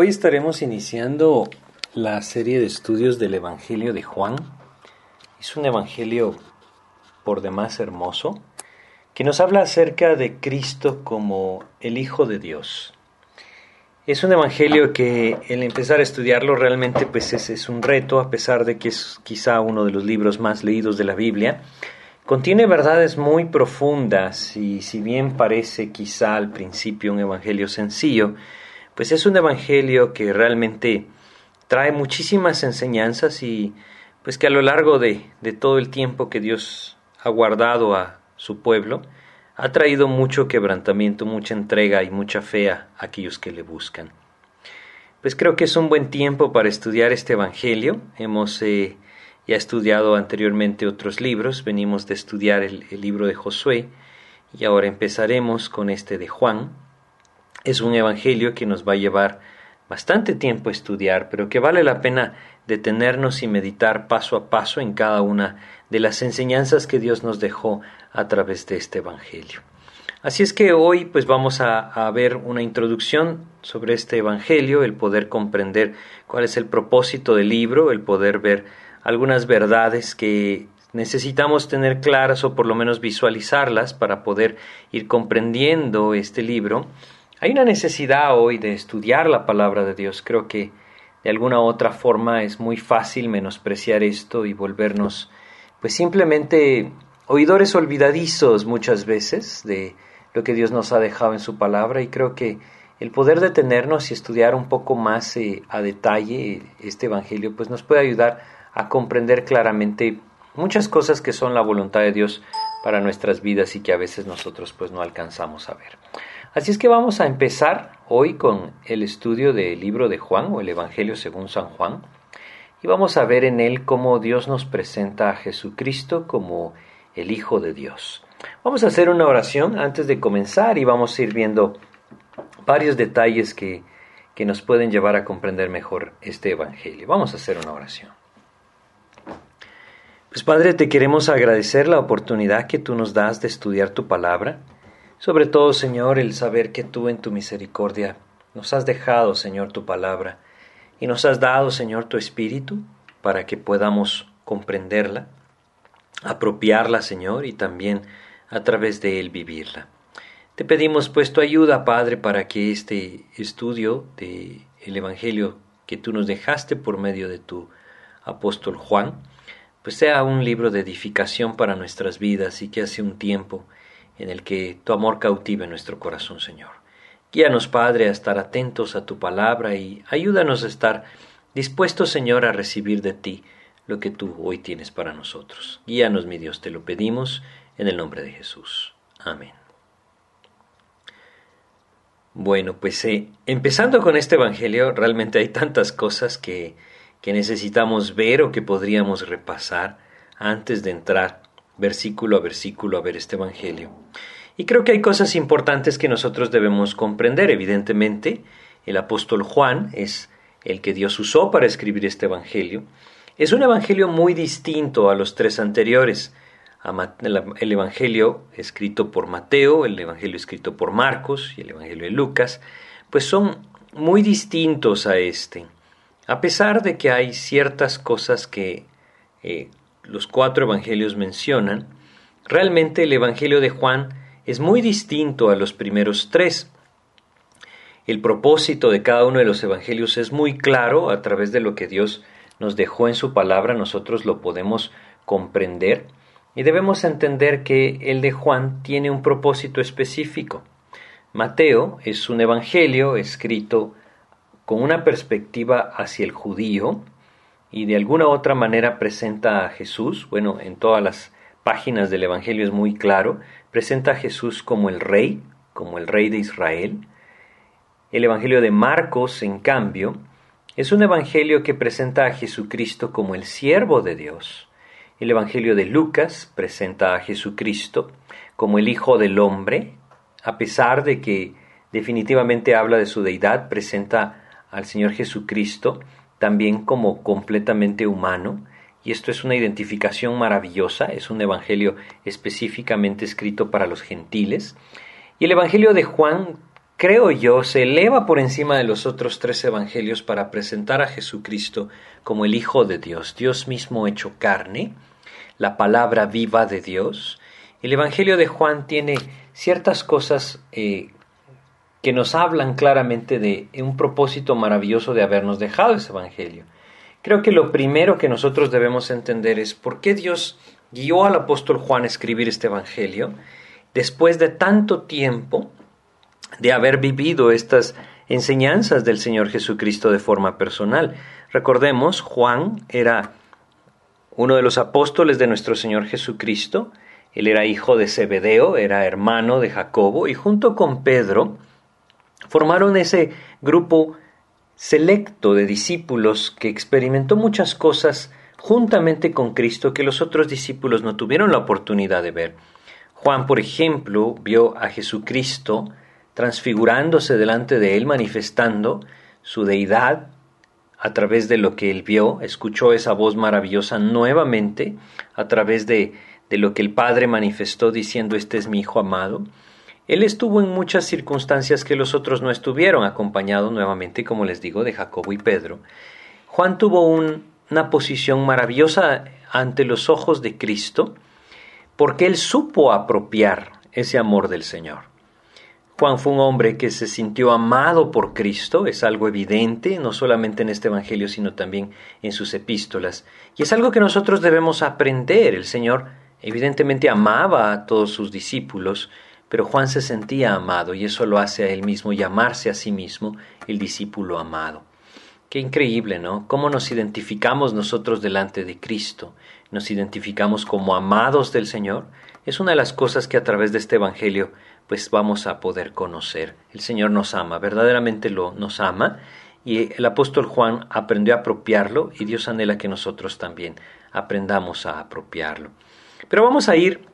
Hoy estaremos iniciando la serie de estudios del Evangelio de Juan. Es un Evangelio por demás hermoso que nos habla acerca de Cristo como el Hijo de Dios. Es un Evangelio que el empezar a estudiarlo realmente pues es, es un reto, a pesar de que es quizá uno de los libros más leídos de la Biblia. Contiene verdades muy profundas y si bien parece quizá al principio un Evangelio sencillo, pues es un evangelio que realmente trae muchísimas enseñanzas y pues que a lo largo de, de todo el tiempo que Dios ha guardado a su pueblo, ha traído mucho quebrantamiento, mucha entrega y mucha fe a aquellos que le buscan. Pues creo que es un buen tiempo para estudiar este Evangelio. Hemos eh, ya estudiado anteriormente otros libros, venimos de estudiar el, el libro de Josué y ahora empezaremos con este de Juan, es un evangelio que nos va a llevar bastante tiempo a estudiar, pero que vale la pena detenernos y meditar paso a paso en cada una de las enseñanzas que Dios nos dejó a través de este evangelio. Así es que hoy pues vamos a, a, ver una introducción sobre este evangelio, el poder comprender cuál es el propósito del libro, el poder ver algunas verdades que necesitamos tener claras o por lo menos visualizarlas para poder ir comprendiendo este libro hay una necesidad hoy de estudiar la palabra de Dios. Creo que de alguna u otra forma es muy fácil menospreciar esto y volvernos pues simplemente oidores olvidadizos muchas veces de lo que Dios nos ha dejado en su palabra y creo que el poder detenernos y estudiar un poco más eh, a detalle este evangelio pues nos puede ayudar a comprender claramente muchas cosas que son la voluntad de Dios para nuestras vidas y que a veces nosotros pues no alcanzamos a ver. Así es que vamos a empezar hoy con el estudio del libro de Juan o el Evangelio según San Juan y vamos a ver en él cómo Dios nos presenta a Jesucristo como el Hijo de Dios. Vamos a hacer una oración antes de comenzar y vamos a ir viendo varios detalles que, que nos pueden llevar a comprender mejor este Evangelio. Vamos a hacer una oración. Pues Padre, te queremos agradecer la oportunidad que tú nos das de estudiar tu palabra sobre todo, Señor, el saber que tú en tu misericordia nos has dejado, Señor, tu palabra y nos has dado, Señor, tu espíritu para que podamos comprenderla, apropiarla, Señor, y también a través de él vivirla. Te pedimos pues tu ayuda, Padre, para que este estudio del el Evangelio que tú nos dejaste por medio de tu apóstol Juan, pues sea un libro de edificación para nuestras vidas y que hace un tiempo en el que tu amor cautive nuestro corazón, Señor. Guíanos, Padre, a estar atentos a tu palabra y ayúdanos a estar dispuestos, Señor, a recibir de ti lo que tú hoy tienes para nosotros. Guíanos, mi Dios, te lo pedimos en el nombre de Jesús. Amén. Bueno, pues eh, empezando con este Evangelio, realmente hay tantas cosas que, que necesitamos ver o que podríamos repasar antes de entrar versículo a versículo a ver este Evangelio. Y creo que hay cosas importantes que nosotros debemos comprender. Evidentemente, el apóstol Juan es el que Dios usó para escribir este Evangelio. Es un Evangelio muy distinto a los tres anteriores. El Evangelio escrito por Mateo, el Evangelio escrito por Marcos y el Evangelio de Lucas, pues son muy distintos a este. A pesar de que hay ciertas cosas que eh, los cuatro evangelios mencionan, realmente el Evangelio de Juan es muy distinto a los primeros tres. El propósito de cada uno de los evangelios es muy claro a través de lo que Dios nos dejó en su palabra, nosotros lo podemos comprender y debemos entender que el de Juan tiene un propósito específico. Mateo es un evangelio escrito con una perspectiva hacia el judío, y de alguna otra manera presenta a Jesús, bueno, en todas las páginas del Evangelio es muy claro, presenta a Jesús como el rey, como el rey de Israel. El Evangelio de Marcos, en cambio, es un Evangelio que presenta a Jesucristo como el siervo de Dios. El Evangelio de Lucas presenta a Jesucristo como el Hijo del Hombre, a pesar de que definitivamente habla de su deidad, presenta al Señor Jesucristo también como completamente humano, y esto es una identificación maravillosa, es un evangelio específicamente escrito para los gentiles, y el evangelio de Juan creo yo, se eleva por encima de los otros tres evangelios para presentar a Jesucristo como el Hijo de Dios, Dios mismo hecho carne, la palabra viva de Dios. El Evangelio de Juan tiene ciertas cosas eh, que nos hablan claramente de un propósito maravilloso de habernos dejado ese Evangelio. Creo que lo primero que nosotros debemos entender es por qué Dios guió al apóstol Juan a escribir este Evangelio después de tanto tiempo de haber vivido estas enseñanzas del Señor Jesucristo de forma personal. Recordemos, Juan era uno de los apóstoles de nuestro Señor Jesucristo, él era hijo de Zebedeo, era hermano de Jacobo, y junto con Pedro formaron ese grupo selecto de discípulos que experimentó muchas cosas juntamente con Cristo que los otros discípulos no tuvieron la oportunidad de ver. Juan, por ejemplo, vio a Jesucristo transfigurándose delante de él, manifestando su deidad a través de lo que él vio, escuchó esa voz maravillosa nuevamente a través de, de lo que el Padre manifestó diciendo, este es mi Hijo amado. Él estuvo en muchas circunstancias que los otros no estuvieron, acompañado nuevamente, como les digo, de Jacobo y Pedro. Juan tuvo una posición maravillosa ante los ojos de Cristo, porque él supo apropiar ese amor del Señor. Juan fue un hombre que se sintió amado por Cristo, es algo evidente, no solamente en este Evangelio, sino también en sus epístolas. Y es algo que nosotros debemos aprender. El Señor evidentemente amaba a todos sus discípulos, pero Juan se sentía amado y eso lo hace a él mismo llamarse a sí mismo el discípulo amado. Qué increíble, ¿no? ¿Cómo nos identificamos nosotros delante de Cristo? ¿Nos identificamos como amados del Señor? Es una de las cosas que a través de este Evangelio pues vamos a poder conocer. El Señor nos ama, verdaderamente lo nos ama y el apóstol Juan aprendió a apropiarlo y Dios anhela que nosotros también aprendamos a apropiarlo. Pero vamos a ir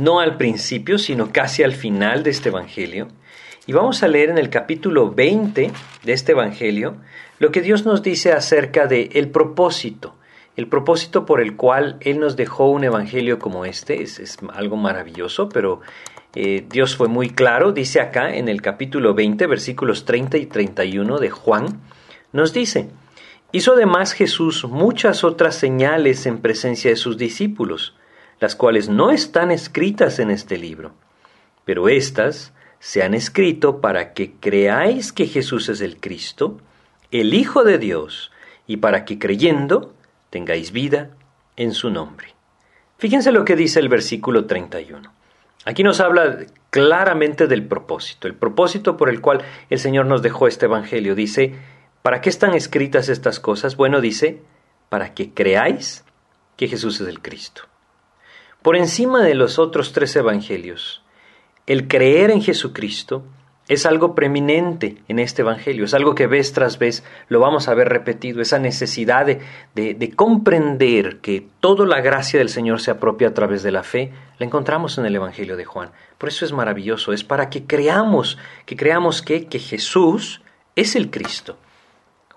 no al principio, sino casi al final de este Evangelio. Y vamos a leer en el capítulo 20 de este Evangelio lo que Dios nos dice acerca de el propósito, el propósito por el cual Él nos dejó un Evangelio como este. Es, algo maravilloso, pero eh, Dios fue muy claro. Dice acá en el capítulo 20, versículos 30 y 31 de Juan, nos dice, hizo además Jesús muchas otras señales en presencia de sus discípulos las cuales no están escritas en este libro, pero éstas se han escrito para que creáis que Jesús es el Cristo, el Hijo de Dios, y para que creyendo tengáis vida en su nombre. Fíjense lo que dice el versículo 31. Aquí nos habla claramente del propósito, el propósito por el cual el Señor nos dejó este Evangelio. Dice, ¿para qué están escritas estas cosas? Bueno, dice, para que creáis que Jesús es el Cristo por encima de los otros tres evangelios. El creer en Jesucristo es algo preeminente en este Evangelio, es algo que vez tras vez lo vamos a ver repetido, esa necesidad de, de, comprender que toda la gracia del Señor se apropia a través de la fe, la encontramos en el Evangelio de Juan. Por eso es maravilloso, es para que creamos, que creamos que, que Jesús es el Cristo.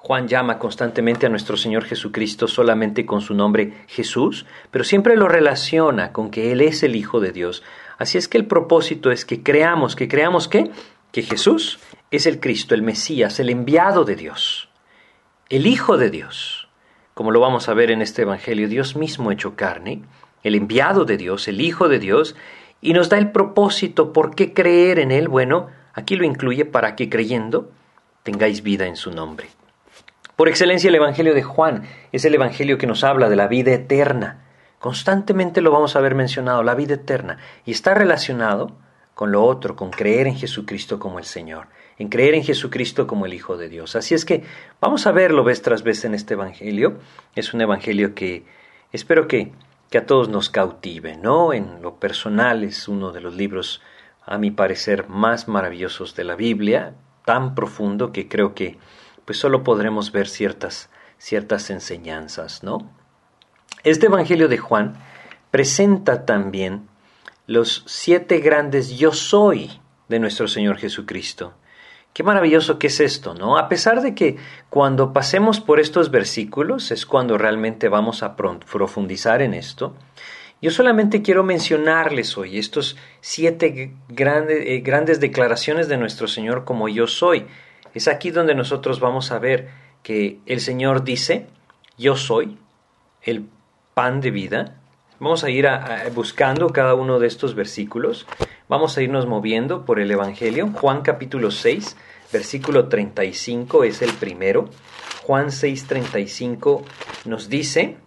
Juan llama constantemente a nuestro Señor Jesucristo solamente con su nombre Jesús, pero siempre lo relaciona con que Él es el Hijo de Dios. Así es que el propósito es que creamos, que creamos qué? Que Jesús es el Cristo, el Mesías, el enviado de Dios, el Hijo de Dios. Como lo vamos a ver en este Evangelio, Dios mismo hecho carne, el enviado de Dios, el Hijo de Dios, y nos da el propósito por qué creer en Él. Bueno, aquí lo incluye para que creyendo tengáis vida en su nombre. Por excelencia el Evangelio de Juan es el Evangelio que nos habla de la vida eterna. Constantemente lo vamos a ver mencionado, la vida eterna. Y está relacionado con lo otro, con creer en Jesucristo como el Señor, en creer en Jesucristo como el Hijo de Dios. Así es que vamos a verlo vez tras vez en este Evangelio. Es un Evangelio que espero que, que a todos nos cautive, ¿no? En lo personal es uno de los libros, a mi parecer, más maravillosos de la Biblia, tan profundo que creo que pues solo podremos ver ciertas, ciertas enseñanzas, ¿no? Este Evangelio de Juan presenta también los siete grandes yo soy de nuestro Señor Jesucristo. Qué maravilloso que es esto, ¿no? A pesar de que cuando pasemos por estos versículos es cuando realmente vamos a profundizar en esto, Yo solamente quiero mencionarles hoy estos siete grandes, eh, grandes declaraciones de nuestro Señor como yo soy. Es aquí donde nosotros vamos a ver que el Señor dice, yo soy el pan de vida. Vamos a ir buscando cada uno de estos versículos. Vamos a irnos moviendo por el Evangelio. Juan capítulo 6, versículo 35 es el primero. Juan 6:35 nos dice,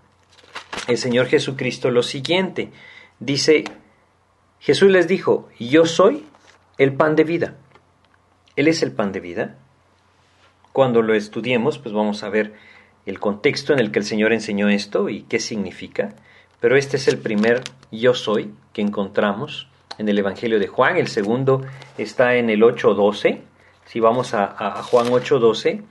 el Señor Jesucristo lo siguiente. Dice, Jesús les dijo, yo soy el pan de vida. Él es el pan de vida. Cuando lo estudiemos, pues vamos a ver el contexto en el que el Señor enseñó esto y qué significa. Pero este es el primer yo soy que encontramos en el Evangelio de Juan. El segundo está en el 8.12. Si vamos a, Juan 8.12,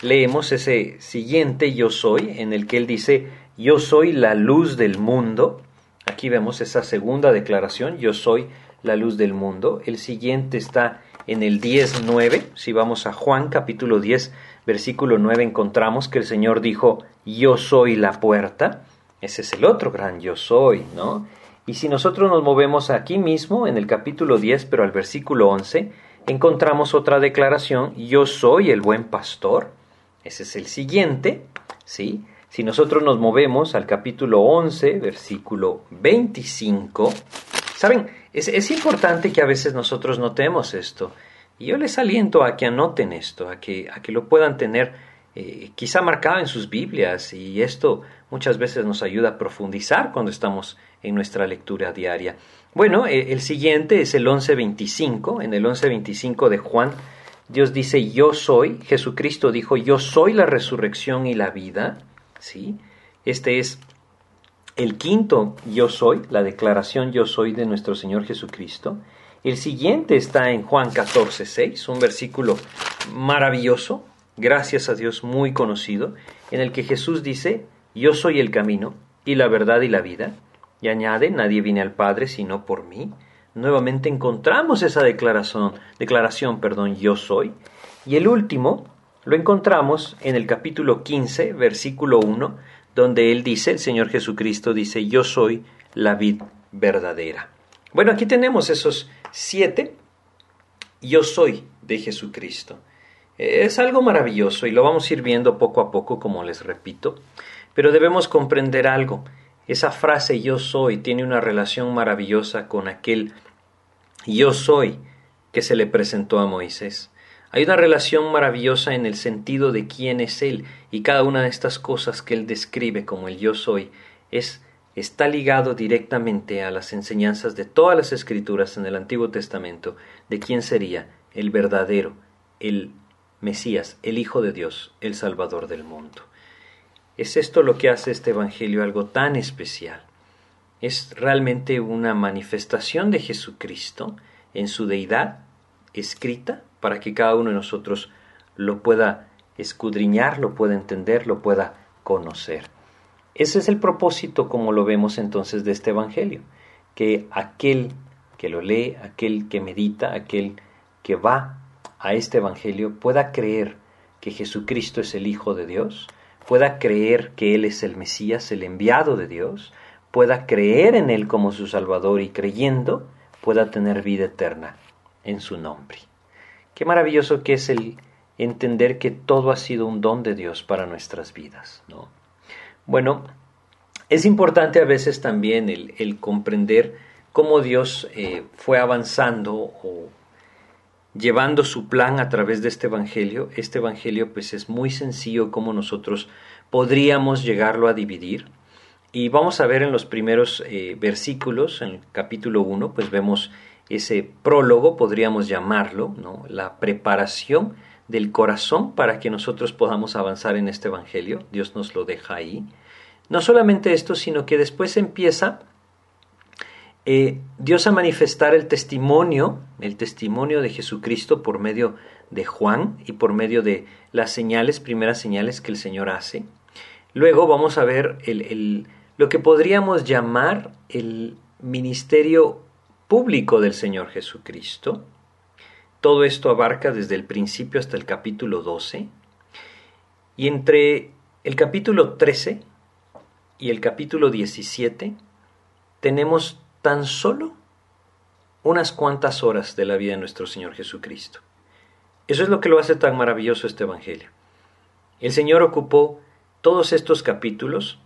leemos ese siguiente yo soy en el que él dice, yo soy la luz del mundo. Aquí vemos esa segunda declaración, yo soy la luz del mundo. El siguiente está en el 10.9. Si vamos a Juan capítulo 10, versículo 9, encontramos que el Señor dijo, yo soy la puerta. Ese es el otro gran yo soy, ¿no? Y si nosotros nos movemos aquí mismo, en el capítulo 10, pero al versículo 11, encontramos otra declaración, yo soy el buen pastor. Ese es el siguiente, ¿sí? Si nosotros nos movemos al capítulo 11, versículo 25, ¿saben? Es, importante que a veces nosotros notemos esto. Y yo les aliento a que anoten esto, a que, a que lo puedan tener eh, quizá marcado en sus Biblias. Y esto muchas veces nos ayuda a profundizar cuando estamos en nuestra lectura diaria. Bueno, eh, el siguiente es el 11.25. En el 11.25 de Juan, Dios dice, yo soy, Jesucristo dijo, yo soy la resurrección y la vida. ¿sí? Este es el quinto yo soy, la declaración yo soy de nuestro Señor Jesucristo. El siguiente está en Juan 14, 6, un versículo maravilloso, gracias a Dios muy conocido, en el que Jesús dice, yo soy el camino y la verdad y la vida. Y añade, nadie viene al Padre sino por mí. Nuevamente encontramos esa declaración, declaración, perdón, yo soy. Y el último, lo encontramos en el capítulo 15, versículo 1, donde él dice, el Señor Jesucristo dice, yo soy la vid verdadera. Bueno, aquí tenemos esos siete, yo soy de Jesucristo. Es algo maravilloso y lo vamos a ir viendo poco a poco, como les repito, pero debemos comprender algo. Esa frase yo soy tiene una relación maravillosa con aquel yo soy que se le presentó a Moisés. Hay una relación maravillosa en el sentido de quién es Él y cada una de estas cosas que Él describe como el yo soy es está ligado directamente a las enseñanzas de todas las escrituras en el Antiguo Testamento de quién sería el verdadero, el Mesías, el Hijo de Dios, el Salvador del mundo. Es esto lo que hace este Evangelio algo tan especial. Es realmente una manifestación de Jesucristo en su deidad escrita para que cada uno de nosotros lo pueda escudriñar, lo pueda entender, lo pueda conocer. Ese es el propósito, como lo vemos entonces, de este Evangelio, que aquel que lo lee, aquel que medita, aquel que va a este Evangelio pueda creer que Jesucristo es el Hijo de Dios, pueda creer que Él es el Mesías, el enviado de Dios, pueda creer en Él como su Salvador y creyendo pueda tener vida eterna en su nombre. Qué maravilloso que es el entender que todo ha sido un don de Dios para nuestras vidas. ¿no? Bueno, es importante a veces también el, comprender cómo Dios eh, fue avanzando o llevando su plan a través de este Evangelio. Este Evangelio pues es muy sencillo como nosotros podríamos llegarlo a dividir. Y vamos a ver en los primeros eh, versículos, en el capítulo 1, pues vemos ese prólogo, podríamos llamarlo, ¿no? la preparación del corazón para que nosotros podamos avanzar en este Evangelio. Dios nos lo deja ahí. No solamente esto, sino que después empieza eh, Dios a manifestar el testimonio, el testimonio de Jesucristo por medio de Juan y por medio de las señales, primeras señales que el Señor hace. Luego vamos a ver el, lo que podríamos llamar el ministerio público del Señor Jesucristo. Todo esto abarca desde el principio hasta el capítulo 12. Y entre el capítulo 13 y el capítulo 17 tenemos tan solo unas cuantas horas de la vida de nuestro Señor Jesucristo. Eso es lo que lo hace tan maravilloso este Evangelio. El Señor ocupó todos estos capítulos,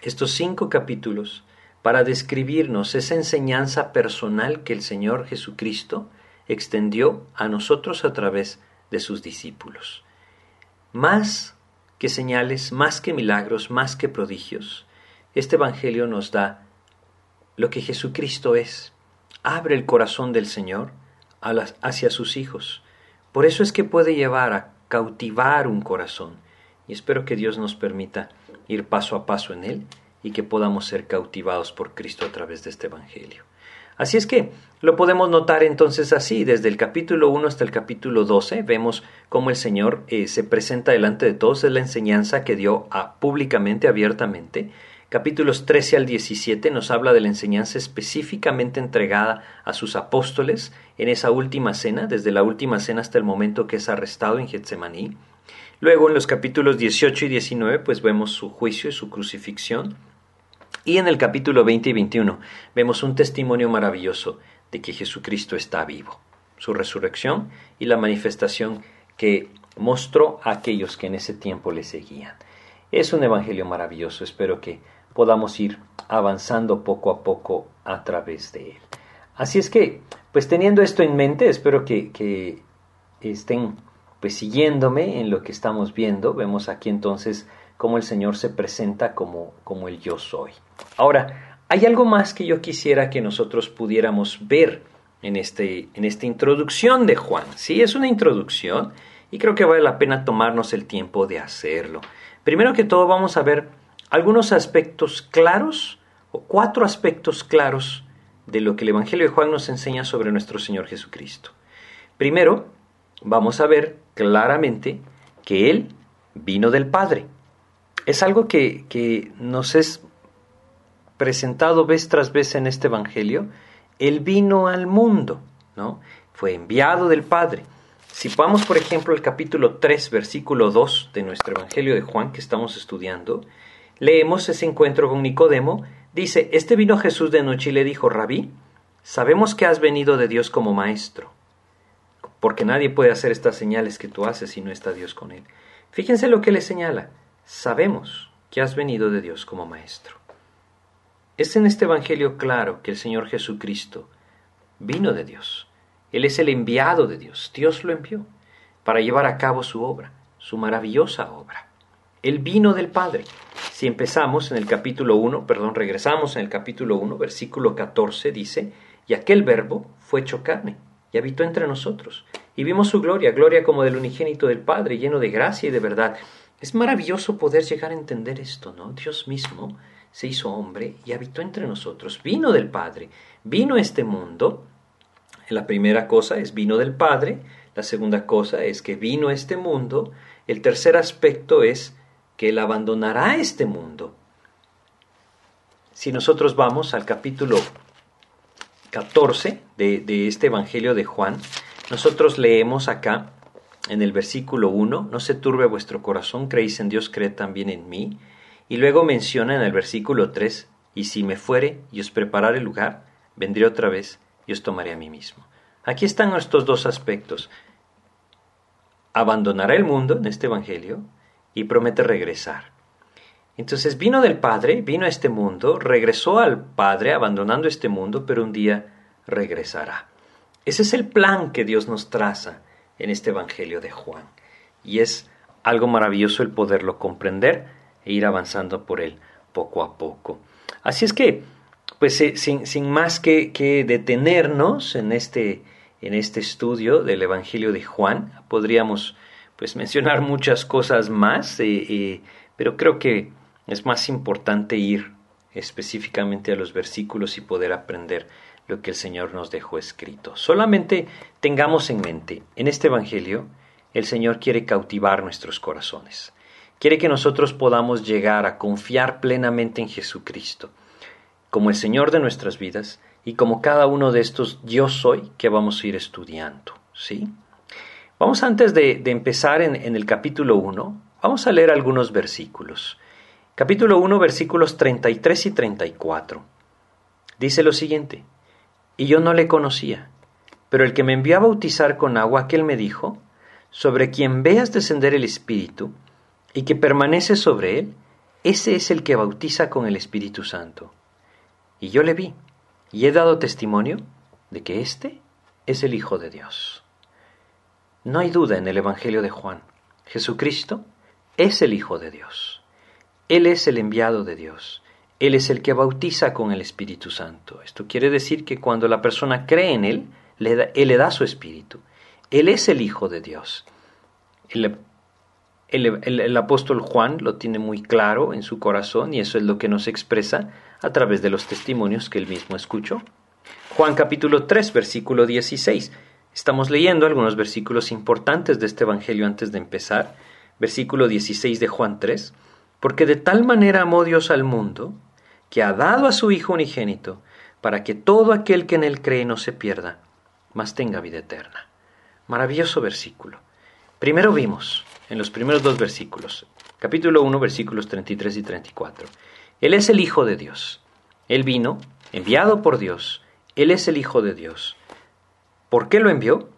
estos cinco capítulos, para describirnos esa enseñanza personal que el Señor Jesucristo extendió a nosotros a través de sus discípulos. Más que señales, más que milagros, más que prodigios, este Evangelio nos da lo que Jesucristo es. Abre el corazón del Señor hacia sus hijos. Por eso es que puede llevar a cautivar un corazón. Y espero que Dios nos permita ir paso a paso en él y que podamos ser cautivados por Cristo a través de este Evangelio. Así es que lo podemos notar entonces así, desde el capítulo 1 hasta el capítulo 12, vemos cómo el Señor eh, se presenta delante de todos, es la enseñanza que dio a, públicamente, abiertamente. Capítulos 13 al 17 nos habla de la enseñanza específicamente entregada a sus apóstoles en esa última cena, desde la última cena hasta el momento que es arrestado en Getsemaní. Luego en los capítulos 18 y 19 pues vemos su juicio y su crucifixión. Y en el capítulo 20 y 21 vemos un testimonio maravilloso de que Jesucristo está vivo, su resurrección y la manifestación que mostró a aquellos que en ese tiempo le seguían. Es un evangelio maravilloso, espero que podamos ir avanzando poco a poco a través de él. Así es que, pues teniendo esto en mente, espero que, que estén pues siguiéndome en lo que estamos viendo. Vemos aquí entonces cómo el Señor se presenta como, como el yo soy. Ahora, hay algo más que yo quisiera que nosotros pudiéramos ver en, este, en esta introducción de Juan. Sí, es una introducción y creo que vale la pena tomarnos el tiempo de hacerlo. Primero que todo vamos a ver algunos aspectos claros o cuatro aspectos claros de lo que el Evangelio de Juan nos enseña sobre nuestro Señor Jesucristo. Primero, vamos a ver claramente que Él vino del Padre es algo que, nos es presentado vez tras vez en este Evangelio. Él vino al mundo, ¿no? Fue enviado del Padre. Si vamos, por ejemplo, al capítulo 3, versículo 2 de nuestro Evangelio de Juan que estamos estudiando, leemos ese encuentro con Nicodemo. Dice, este vino Jesús de noche y le dijo, Rabí, sabemos que has venido de Dios como maestro, porque nadie puede hacer estas señales que tú haces si no está Dios con él. Fíjense lo que le señala sabemos que has venido de Dios como Maestro. Es en este Evangelio claro que el Señor Jesucristo vino de Dios. Él es el enviado de Dios. Dios lo envió para llevar a cabo su obra, su maravillosa obra. Él vino del Padre. Si empezamos en el capítulo 1, perdón, regresamos en el capítulo 1, versículo 14, dice, y aquel verbo fue hecho carne y habitó entre nosotros. Y vimos su gloria, gloria como del unigénito del Padre, lleno de gracia y de verdad. Es maravilloso poder llegar a entender esto, ¿no? Dios mismo se hizo hombre y habitó entre nosotros, vino del Padre, vino a este mundo. La primera cosa es vino del Padre, la segunda cosa es que vino a este mundo, el tercer aspecto es que Él abandonará este mundo. Si nosotros vamos al capítulo 14 de, de este Evangelio de Juan, nosotros leemos acá en el versículo 1, no se turbe vuestro corazón, creéis en Dios, creed también en mí. Y luego menciona en el versículo 3, y si me fuere y os preparare lugar, vendré otra vez y os tomaré a mí mismo. Aquí están estos dos aspectos. Abandonará el mundo en este Evangelio y promete regresar. Entonces vino del Padre, vino a este mundo, regresó al Padre abandonando este mundo, pero un día regresará. Ese es el plan que Dios nos traza en este Evangelio de Juan. Y es algo maravilloso el poderlo comprender e ir avanzando por él poco a poco. Así es que, pues eh, sin, más que, detenernos en este, en este estudio del Evangelio de Juan, podríamos pues mencionar muchas cosas más, eh, eh, pero creo que es más importante ir específicamente a los versículos y poder aprender lo que el Señor nos dejó escrito. Solamente tengamos en mente, en este Evangelio, el Señor quiere cautivar nuestros corazones. Quiere que nosotros podamos llegar a confiar plenamente en Jesucristo, como el Señor de nuestras vidas y como cada uno de estos yo soy que vamos a ir estudiando. ¿sí? Vamos antes de, empezar en, en, el capítulo 1, vamos a leer algunos versículos. Capítulo 1, versículos 33 y 34. Dice lo siguiente, y yo no le conocía, pero el que me envió a bautizar con agua, aquel me dijo, sobre quien veas descender el Espíritu y que permanece sobre él, ese es el que bautiza con el Espíritu Santo. Y yo le vi, y he dado testimonio de que éste es el Hijo de Dios. No hay duda en el Evangelio de Juan. Jesucristo es el Hijo de Dios. Él es el enviado de Dios. Él es el que bautiza con el Espíritu Santo. Esto quiere decir que cuando la persona cree en Él, Él le da su Espíritu. Él es el Hijo de Dios. El, el, apóstol Juan lo tiene muy claro en su corazón y eso es lo que nos expresa a través de los testimonios que él mismo escuchó. Juan capítulo 3, versículo 16. Estamos leyendo algunos versículos importantes de este Evangelio antes de empezar. Versículo 16 de Juan 3. Porque de tal manera amó Dios al mundo, que ha dado a su Hijo unigénito, para que todo aquel que en él cree no se pierda, mas tenga vida eterna. Maravilloso versículo. Primero vimos, en los primeros dos versículos, capítulo 1, versículos 33 y 34, Él es el Hijo de Dios. Él vino, enviado por Dios. Él es el Hijo de Dios. ¿Por qué lo envió?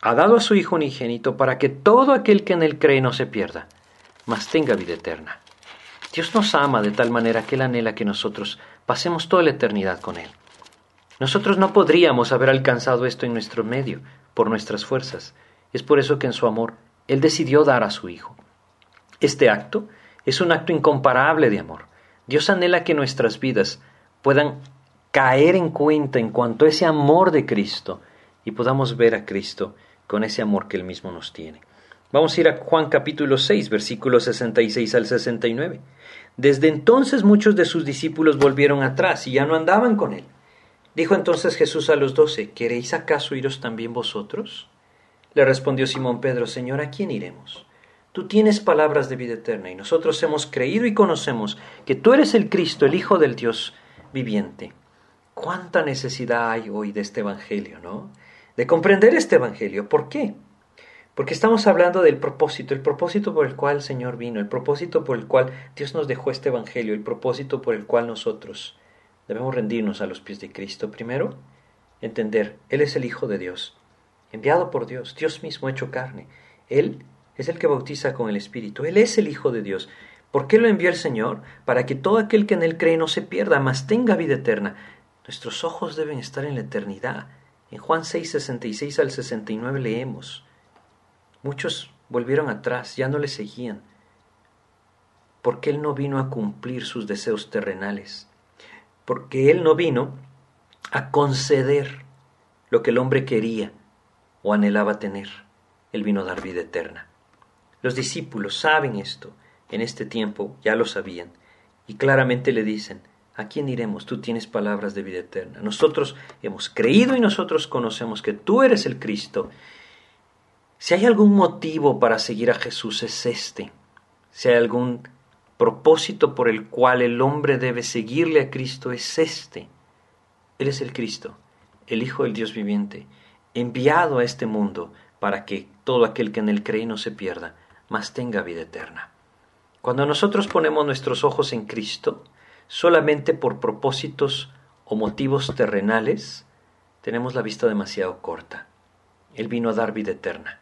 Ha dado a su Hijo unigénito para que todo aquel que en él cree no se pierda, mas tenga vida eterna. Dios nos ama de tal manera que Él anhela que nosotros pasemos toda la eternidad con Él. Nosotros no podríamos haber alcanzado esto en nuestro medio, por nuestras fuerzas. Es por eso que en su amor Él decidió dar a su Hijo. Este acto es un acto incomparable de amor. Dios anhela que nuestras vidas puedan caer en cuenta en cuanto a ese amor de Cristo y podamos ver a Cristo con ese amor que Él mismo nos tiene. Vamos a ir a Juan capítulo 6, versículos 66 al 69. Desde entonces muchos de sus discípulos volvieron atrás y ya no andaban con él. Dijo entonces Jesús a los doce, ¿queréis acaso iros también vosotros? Le respondió Simón Pedro, Señor, ¿a quién iremos? Tú tienes palabras de vida eterna y nosotros hemos creído y conocemos que tú eres el Cristo, el Hijo del Dios viviente. ¿Cuánta necesidad hay hoy de este Evangelio, no? De comprender este Evangelio. ¿Por qué? Porque estamos hablando del propósito, el propósito por el cual el Señor vino, el propósito por el cual Dios nos dejó este Evangelio, el propósito por el cual nosotros debemos rendirnos a los pies de Cristo. Primero, entender, Él es el Hijo de Dios, enviado por Dios, Dios mismo hecho carne. Él es el que bautiza con el Espíritu, Él es el Hijo de Dios. ¿Por qué lo envió el Señor? Para que todo aquel que en Él cree no se pierda, mas tenga vida eterna. Nuestros ojos deben estar en la eternidad. En Juan 6, 66 al 69 leemos, Muchos volvieron atrás, ya no le seguían, porque Él no vino a cumplir sus deseos terrenales, porque Él no vino a conceder lo que el hombre quería o anhelaba tener. Él vino a dar vida eterna. Los discípulos saben esto, en este tiempo ya lo sabían, y claramente le dicen, ¿a quién iremos? Tú tienes palabras de vida eterna. Nosotros hemos creído y nosotros conocemos que tú eres el Cristo si hay algún motivo para seguir a Jesús es este. Si hay algún propósito por el cual el hombre debe seguirle a Cristo es este. Él es el Cristo, el Hijo del Dios viviente, enviado a este mundo para que todo aquel que en él cree no se pierda, mas tenga vida eterna. Cuando nosotros ponemos nuestros ojos en Cristo, solamente por propósitos o motivos terrenales, tenemos la vista demasiado corta. Él vino a dar vida eterna.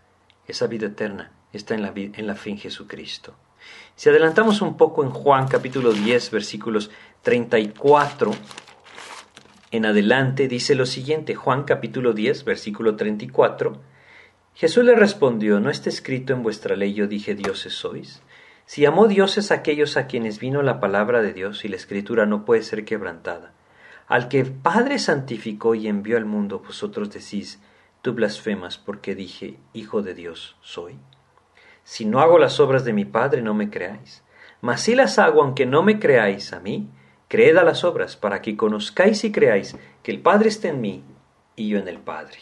Esa vida eterna está en la, en la fe en Jesucristo. Si adelantamos un poco en Juan capítulo 10 versículos 34 en adelante dice lo siguiente, Juan capítulo 10 versículo 34, Jesús le respondió, ¿no está escrito en vuestra ley yo dije dioses sois? Si amó dioses aquellos a quienes vino la palabra de Dios y la escritura no puede ser quebrantada. Al que el Padre santificó y envió al mundo, vosotros decís, tú blasfemas porque dije, Hijo de Dios soy. Si no hago las obras de mi Padre, no me creáis. Mas si las hago, aunque no me creáis a mí, creed a las obras, para que conozcáis y creáis que el Padre está en mí y yo en el Padre.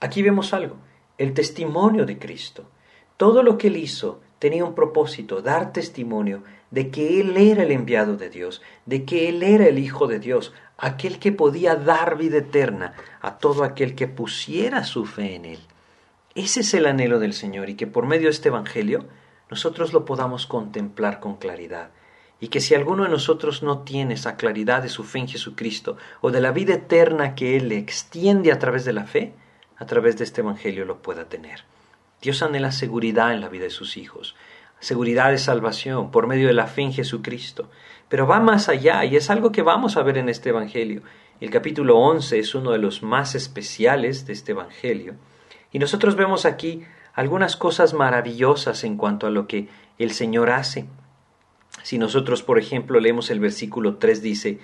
Aquí vemos algo, el testimonio de Cristo. Todo lo que él hizo tenía un propósito, dar testimonio de que él era el enviado de Dios, de que él era el Hijo de Dios, aquel que podía dar vida eterna a todo aquel que pusiera su fe en Él. Ese es el anhelo del Señor y que por medio de este Evangelio nosotros lo podamos contemplar con claridad y que si alguno de nosotros no tiene esa claridad de su fe en Jesucristo o de la vida eterna que Él le extiende a través de la fe, a través de este Evangelio lo pueda tener. Dios anhela seguridad en la vida de sus hijos, seguridad de salvación por medio de la fe en Jesucristo. Pero va más allá y es algo que vamos a ver en este Evangelio. El capítulo 11 es uno de los más especiales de este Evangelio. Y nosotros vemos aquí algunas cosas maravillosas en cuanto a lo que el Señor hace. Si nosotros, por ejemplo, leemos el versículo 3, dice,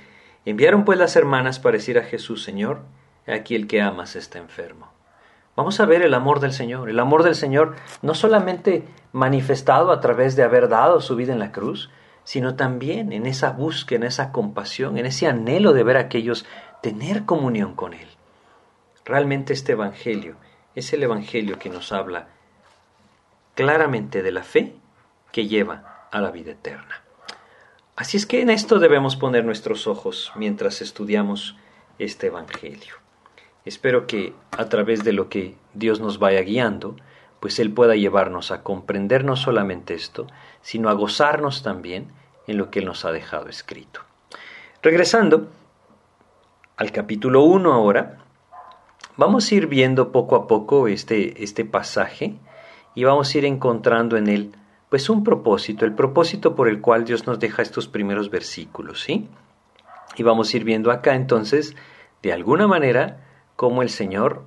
enviaron pues las hermanas para decir a Jesús, Señor, aquí el que amas está enfermo. Vamos a ver el amor del Señor, el amor del Señor no solamente manifestado a través de haber dado su vida en la cruz, sino también en esa búsqueda, en esa compasión, en ese anhelo de ver a aquellos tener comunión con Él. Realmente este Evangelio es el Evangelio que nos habla claramente de la fe que lleva a la vida eterna. Así es que en esto debemos poner nuestros ojos mientras estudiamos este Evangelio. Espero que a través de lo que Dios nos vaya guiando, pues Él pueda llevarnos a comprender no solamente esto, sino a gozarnos también en lo que Él nos ha dejado escrito. Regresando al capítulo 1 ahora, vamos a ir viendo poco a poco este, este pasaje y vamos a ir encontrando en él pues un propósito, el propósito por el cual Dios nos deja estos primeros versículos, ¿sí? Y vamos a ir viendo acá entonces, de alguna manera, cómo el Señor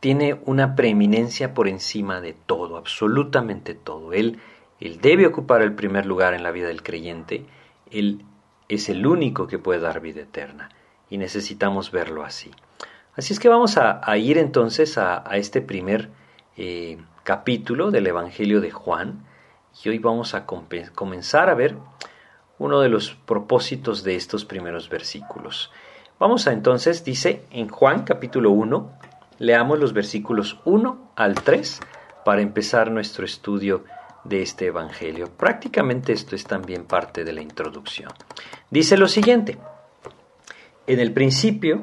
tiene una preeminencia por encima de todo, absolutamente todo. Él, él debe ocupar el primer lugar en la vida del creyente, Él es el único que puede dar vida eterna y necesitamos verlo así. Así es que vamos a, ir entonces a, este primer eh, capítulo del Evangelio de Juan y hoy vamos a comenzar a ver uno de los propósitos de estos primeros versículos. Vamos a entonces, dice en Juan capítulo 1, leamos los versículos 1 al 3 para empezar nuestro estudio de este Evangelio. Prácticamente esto es también parte de la introducción. Dice lo siguiente, en el principio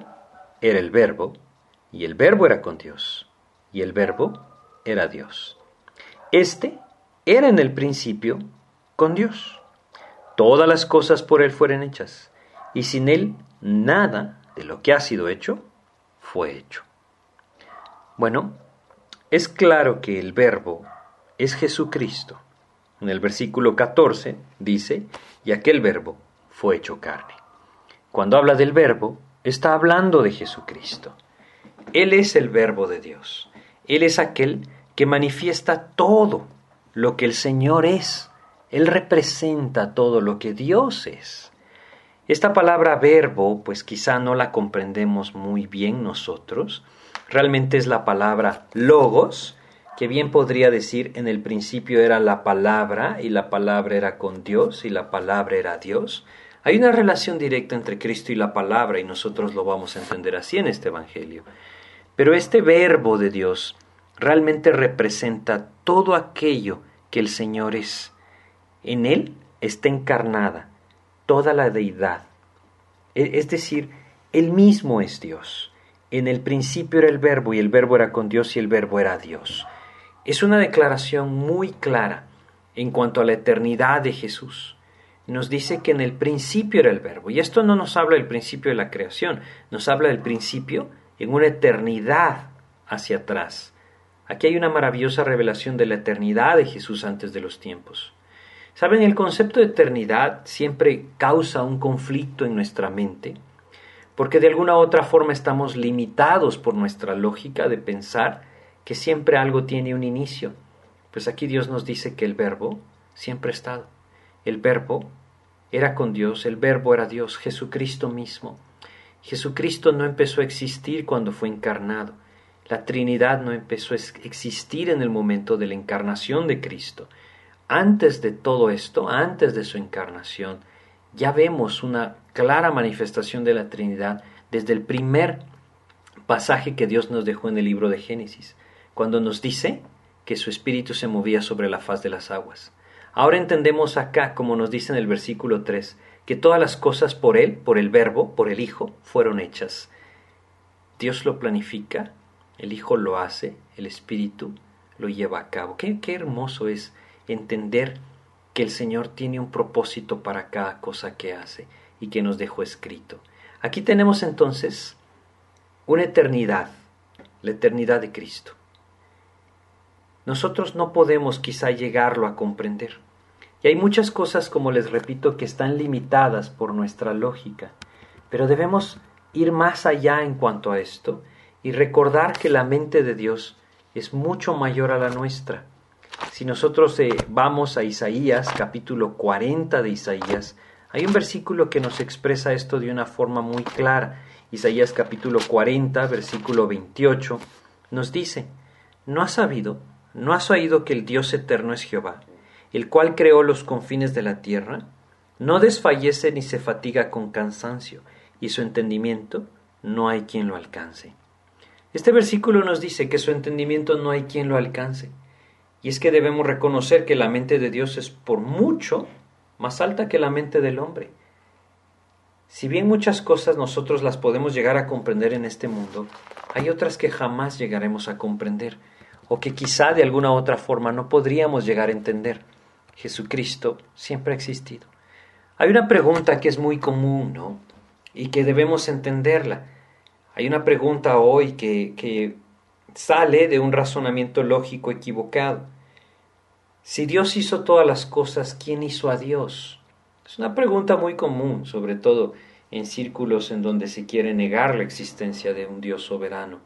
era el verbo, y el verbo era con Dios, y el verbo era Dios. Este era en el principio con Dios. Todas las cosas por Él fueron hechas, y sin Él nada de lo que ha sido hecho fue hecho. Bueno, es claro que el verbo es Jesucristo. En el versículo 14 dice, y aquel verbo fue hecho carne. Cuando habla del verbo, está hablando de Jesucristo. Él es el verbo de Dios. Él es aquel que manifiesta todo lo que el Señor es. Él representa todo lo que Dios es. Esta palabra verbo, pues quizá no la comprendemos muy bien nosotros. Realmente es la palabra logos, que bien podría decir en el principio era la palabra y la palabra era con Dios y la palabra era Dios. Hay una relación directa entre Cristo y la palabra y nosotros lo vamos a entender así en este Evangelio. Pero este verbo de Dios realmente representa todo aquello que el Señor es. En Él está encarnada toda la deidad. E, es decir, Él mismo es Dios. En el principio era el verbo y el verbo era con Dios y el verbo era Dios. Es una declaración muy clara en cuanto a la eternidad de Jesús. Nos dice que en el principio era el verbo. Y esto no nos habla del principio de la creación, nos habla del principio en una eternidad hacia atrás. Aquí hay una maravillosa revelación de la eternidad de Jesús antes de los tiempos. Saben, el concepto de eternidad siempre causa un conflicto en nuestra mente, porque de alguna u otra forma estamos limitados por nuestra lógica de pensar que siempre algo tiene un inicio. Pues aquí Dios nos dice que el verbo siempre ha estado. El verbo era con Dios, el verbo era Dios, Jesucristo mismo. Jesucristo no empezó a existir cuando fue encarnado. La Trinidad no empezó a existir en el momento de la encarnación de Cristo. Antes de todo esto, antes de su encarnación, ya vemos una clara manifestación de la Trinidad desde el primer pasaje que Dios nos dejó en el libro de Génesis, cuando nos dice que su espíritu se movía sobre la faz de las aguas. Ahora entendemos acá, como nos dice en el versículo 3, que todas las cosas por Él, por el Verbo, por el Hijo, fueron hechas. Dios lo planifica, el Hijo lo hace, el Espíritu lo lleva a cabo. Qué, qué hermoso es entender que el Señor tiene un propósito para cada cosa que hace y que nos dejó escrito. Aquí tenemos entonces una eternidad, la eternidad de Cristo. Nosotros no podemos quizá llegarlo a comprender. Y hay muchas cosas, como les repito, que están limitadas por nuestra lógica. Pero debemos ir más allá en cuanto a esto y recordar que la mente de Dios es mucho mayor a la nuestra. Si nosotros eh, vamos a Isaías, capítulo 40 de Isaías, hay un versículo que nos expresa esto de una forma muy clara. Isaías capítulo 40, versículo 28, nos dice, ¿no has sabido, no has oído que el Dios eterno es Jehová, el cual creó los confines de la tierra? No desfallece ni se fatiga con cansancio, y su entendimiento no hay quien lo alcance. Este versículo nos dice que su entendimiento no hay quien lo alcance. Y es que debemos reconocer que la mente de Dios es por mucho más alta que la mente del hombre. Si bien muchas cosas nosotros las podemos llegar a comprender en este mundo, hay otras que jamás llegaremos a comprender, o que quizá de alguna otra forma no podríamos llegar a entender. Jesucristo siempre ha existido. Hay una pregunta que es muy común, ¿no? Y que debemos entenderla. Hay una pregunta hoy que, que sale de un razonamiento lógico equivocado. Si Dios hizo todas las cosas, ¿quién hizo a Dios? Es una pregunta muy común, sobre todo en círculos en donde se quiere negar la existencia de un Dios soberano.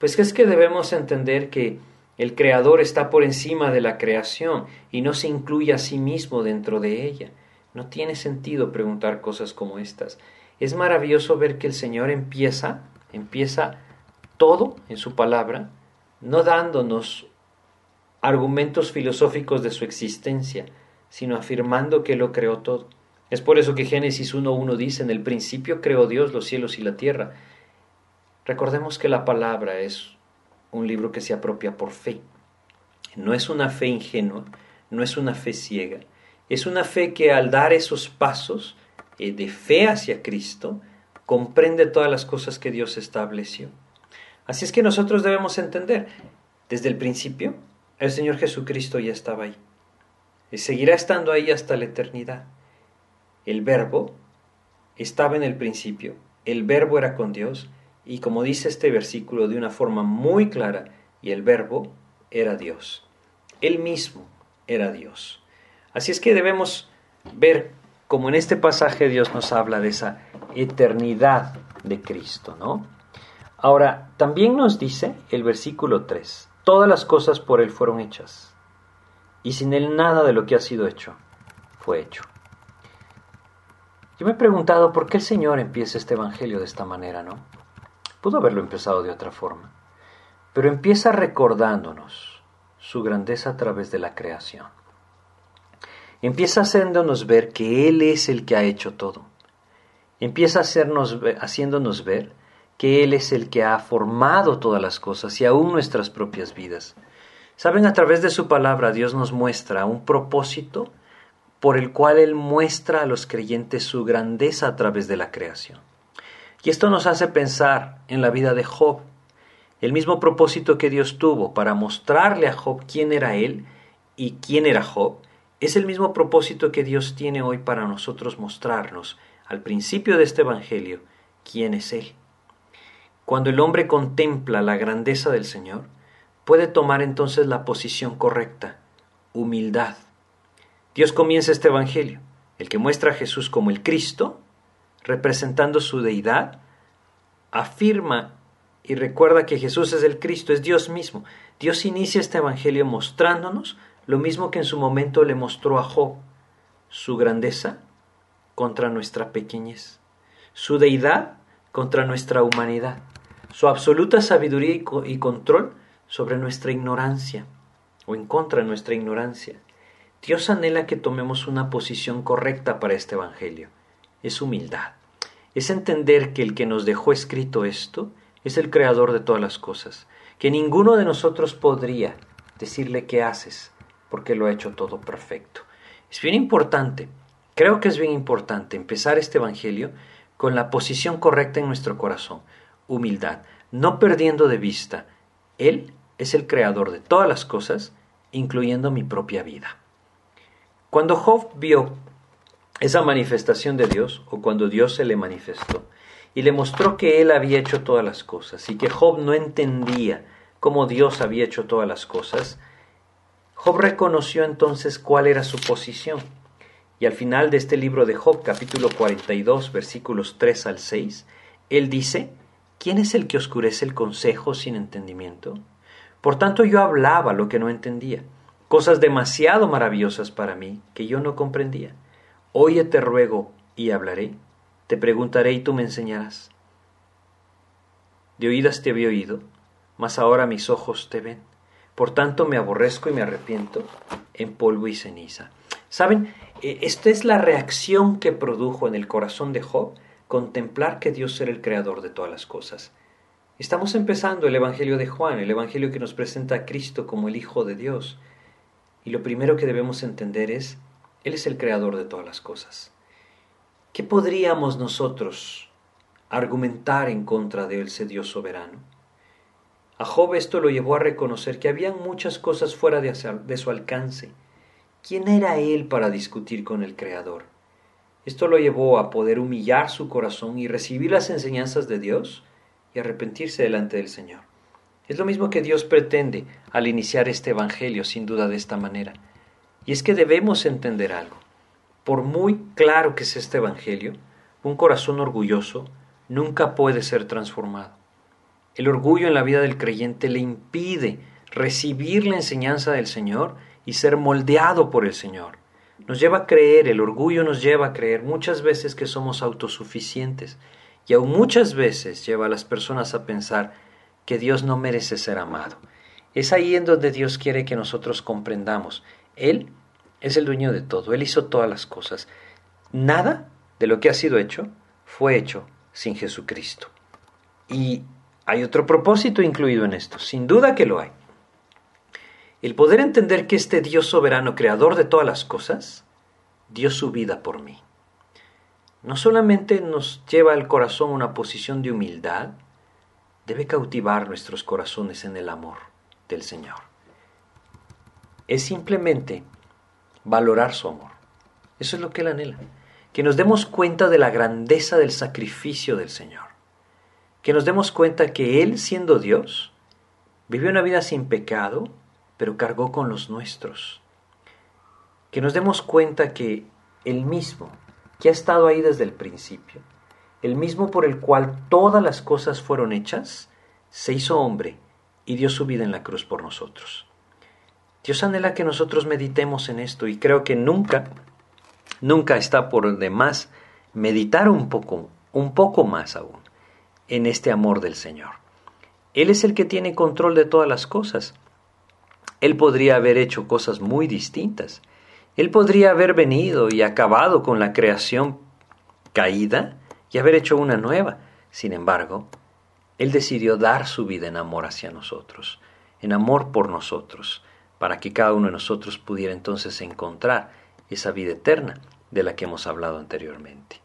Pues es que debemos entender que el Creador está por encima de la creación y no se incluye a sí mismo dentro de ella. No tiene sentido preguntar cosas como estas. Es maravilloso ver que el Señor empieza, empieza todo en su palabra, no dándonos argumentos filosóficos de su existencia, sino afirmando que lo creó todo. Es por eso que Génesis 1.1 dice, en el principio creó Dios los cielos y la tierra. Recordemos que la palabra es un libro que se apropia por fe. No es una fe ingenua, no es una fe ciega, es una fe que al dar esos pasos eh, de fe hacia Cristo, comprende todas las cosas que Dios estableció. Así es que nosotros debemos entender, desde el principio, el Señor Jesucristo ya estaba ahí. Y seguirá estando ahí hasta la eternidad. El verbo estaba en el principio, el verbo era con Dios, y como dice este versículo de una forma muy clara, y el verbo era Dios. Él mismo era Dios. Así es que debemos ver como en este pasaje Dios nos habla de esa eternidad de Cristo, ¿no? Ahora, también nos dice el versículo 3, todas las cosas por Él fueron hechas, y sin Él nada de lo que ha sido hecho fue hecho. Yo me he preguntado por qué el Señor empieza este Evangelio de esta manera, ¿no? Pudo haberlo empezado de otra forma, pero empieza recordándonos su grandeza a través de la creación. Empieza haciéndonos ver que Él es el que ha hecho todo. Empieza haciéndonos ver que Él es el que ha formado todas las cosas y aún nuestras propias vidas. Saben, a través de su palabra Dios nos muestra un propósito por el cual Él muestra a los creyentes su grandeza a través de la creación. Y esto nos hace pensar en la vida de Job. El mismo propósito que Dios tuvo para mostrarle a Job quién era Él y quién era Job, es el mismo propósito que Dios tiene hoy para nosotros mostrarnos al principio de este Evangelio quién es Él. Cuando el hombre contempla la grandeza del Señor, puede tomar entonces la posición correcta, humildad, Dios comienza este Evangelio, el que muestra a Jesús como el Cristo, representando su deidad, afirma y recuerda que Jesús es el Cristo, es Dios mismo. Dios inicia este Evangelio mostrándonos lo mismo que en su momento le mostró a Job, su grandeza contra nuestra pequeñez, su deidad contra nuestra humanidad, su absoluta sabiduría y control sobre nuestra ignorancia o en contra de nuestra ignorancia. Dios anhela que tomemos una posición correcta para este Evangelio. Es humildad. Es entender que el que nos dejó escrito esto es el creador de todas las cosas, que ninguno de nosotros podría decirle qué haces, porque lo ha hecho todo perfecto. Es bien importante, creo que es bien importante empezar este Evangelio con la posición correcta en nuestro corazón, humildad, no perdiendo de vista, Él es el creador de todas las cosas, incluyendo mi propia vida. Cuando Job vio esa manifestación de Dios, o cuando Dios se le manifestó, y le mostró que él había hecho todas las cosas, y que Job no entendía cómo Dios había hecho todas las cosas, Job reconoció entonces cuál era su posición. Y al final de este libro de Job, capítulo 42, versículos 3 al 6, él dice, ¿quién es el que oscurece el consejo sin entendimiento? Por tanto yo hablaba lo que no entendía, cosas demasiado maravillosas para mí que yo no comprendía. Oye te ruego y hablaré, te preguntaré y tú me enseñarás. De oídas te había oído, mas ahora mis ojos te ven. Por tanto me aborrezco y me arrepiento en polvo y ceniza. ¿Saben? E, esta es la reacción que produjo en el corazón de Job contemplar que Dios era el creador de todas las cosas. Estamos empezando el Evangelio de Juan, el Evangelio que nos presenta a Cristo como el Hijo de Dios. Y lo primero que debemos entender es, Él es el creador de todas las cosas. ¿Qué podríamos nosotros argumentar en contra de ese Dios soberano? A Job esto lo llevó a reconocer que habían muchas cosas fuera de, su alcance. ¿Quién era él para discutir con el Creador? Esto lo llevó a poder humillar su corazón y recibir las enseñanzas de Dios y arrepentirse delante del Señor. Es lo mismo que Dios pretende al iniciar este Evangelio, sin duda de esta manera. Y es que debemos entender algo. Por muy claro que sea este Evangelio, un corazón orgulloso nunca puede ser transformado. El orgullo en la vida del creyente le impide recibir la enseñanza del Señor y ser moldeado por el Señor. Nos lleva a creer, el orgullo nos lleva a creer muchas veces que somos autosuficientes y aún muchas veces lleva a las personas a pensar que Dios no merece ser amado. Es ahí en donde Dios quiere que nosotros comprendamos. Él es el dueño de todo, Él hizo todas las cosas. Nada de lo que ha sido hecho fue hecho sin Jesucristo. Y hay otro propósito incluido en esto, sin duda que lo hay. El poder entender que este Dios soberano, creador de todas las cosas, dio su vida por mí. No solamente nos lleva al corazón una posición de humildad, debe cautivar nuestros corazones en el amor del Señor. Es simplemente valorar su amor. Eso es lo que Él anhela. Que nos demos cuenta de la grandeza del sacrificio del Señor que nos demos cuenta que Él, siendo Dios, vivió una vida sin pecado, pero cargó con los nuestros. Que nos demos cuenta que el mismo, que ha estado ahí desde el principio, el mismo por el cual todas las cosas fueron hechas, se hizo hombre y dio su vida en la cruz por nosotros. Dios anhela que nosotros meditemos en esto y creo que nunca, nunca está por demás meditar un poco, un poco más aún en este amor del Señor. Él es el que tiene control de todas las cosas. Él podría haber hecho cosas muy distintas. Él podría haber venido y acabado con la creación caída y haber hecho una nueva. Sin embargo, Él decidió dar su vida en amor hacia nosotros, en amor por nosotros, para que cada uno de nosotros pudiera entonces encontrar esa vida eterna de la que hemos hablado anteriormente.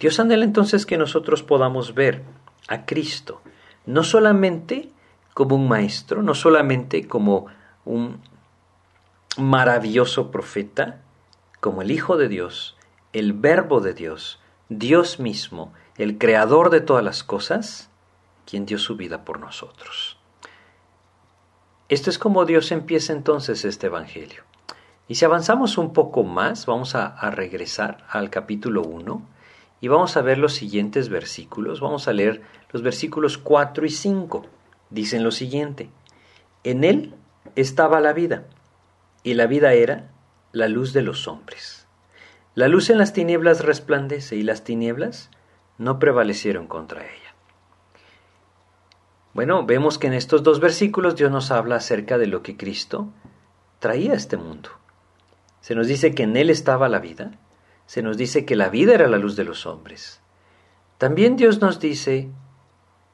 Dios anhela entonces que nosotros podamos ver a Cristo, no solamente como un maestro, no solamente como un maravilloso profeta, como el Hijo de Dios, el Verbo de Dios, Dios mismo, el Creador de todas las cosas, quien dio su vida por nosotros. Esto es como Dios empieza entonces este Evangelio. Y si avanzamos un poco más, vamos a, regresar al capítulo 1 y vamos a ver los siguientes versículos. Vamos a leer los versículos 4 y 5. Dicen lo siguiente. En él estaba la vida, y la vida era la luz de los hombres. La luz en las tinieblas resplandece, y las tinieblas no prevalecieron contra ella. Bueno, vemos que en estos dos versículos Dios nos habla acerca de lo que Cristo traía a este mundo. Se nos dice que en Él estaba la vida, se nos dice que la vida era la luz de los hombres. También Dios nos dice